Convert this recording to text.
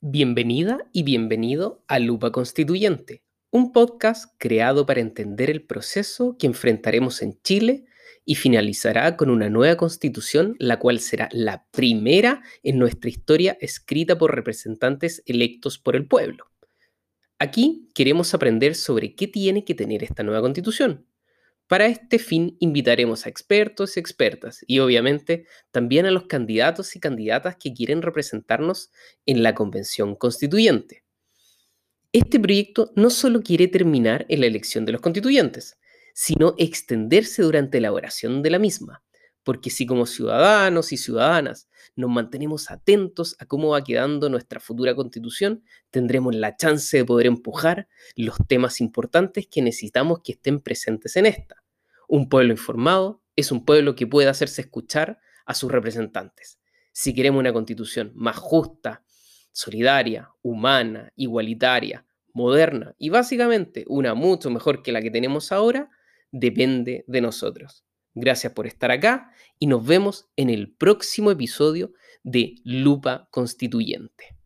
Bienvenida y bienvenido a Lupa Constituyente, un podcast creado para entender el proceso que enfrentaremos en Chile y finalizará con una nueva constitución, la cual será la primera en nuestra historia escrita por representantes electos por el pueblo. Aquí queremos aprender sobre qué tiene que tener esta nueva constitución, para este fin invitaremos a expertos y expertas y obviamente también a los candidatos y candidatas que quieren representarnos en la Convención Constituyente. Este proyecto no solo quiere terminar en la elección de los constituyentes, sino extenderse durante la elaboración de la misma, porque si como ciudadanos y ciudadanas nos mantenemos atentos a cómo va quedando nuestra futura constitución, tendremos la chance de poder empujar los temas importantes que necesitamos que estén presentes en esta. Un pueblo informado es un pueblo que puede hacerse escuchar a sus representantes. Si queremos una constitución más justa, solidaria, humana, igualitaria, moderna y básicamente una mucho mejor que la que tenemos ahora, depende de nosotros. Gracias por estar acá y nos vemos en el próximo episodio de Lupa Constituyente.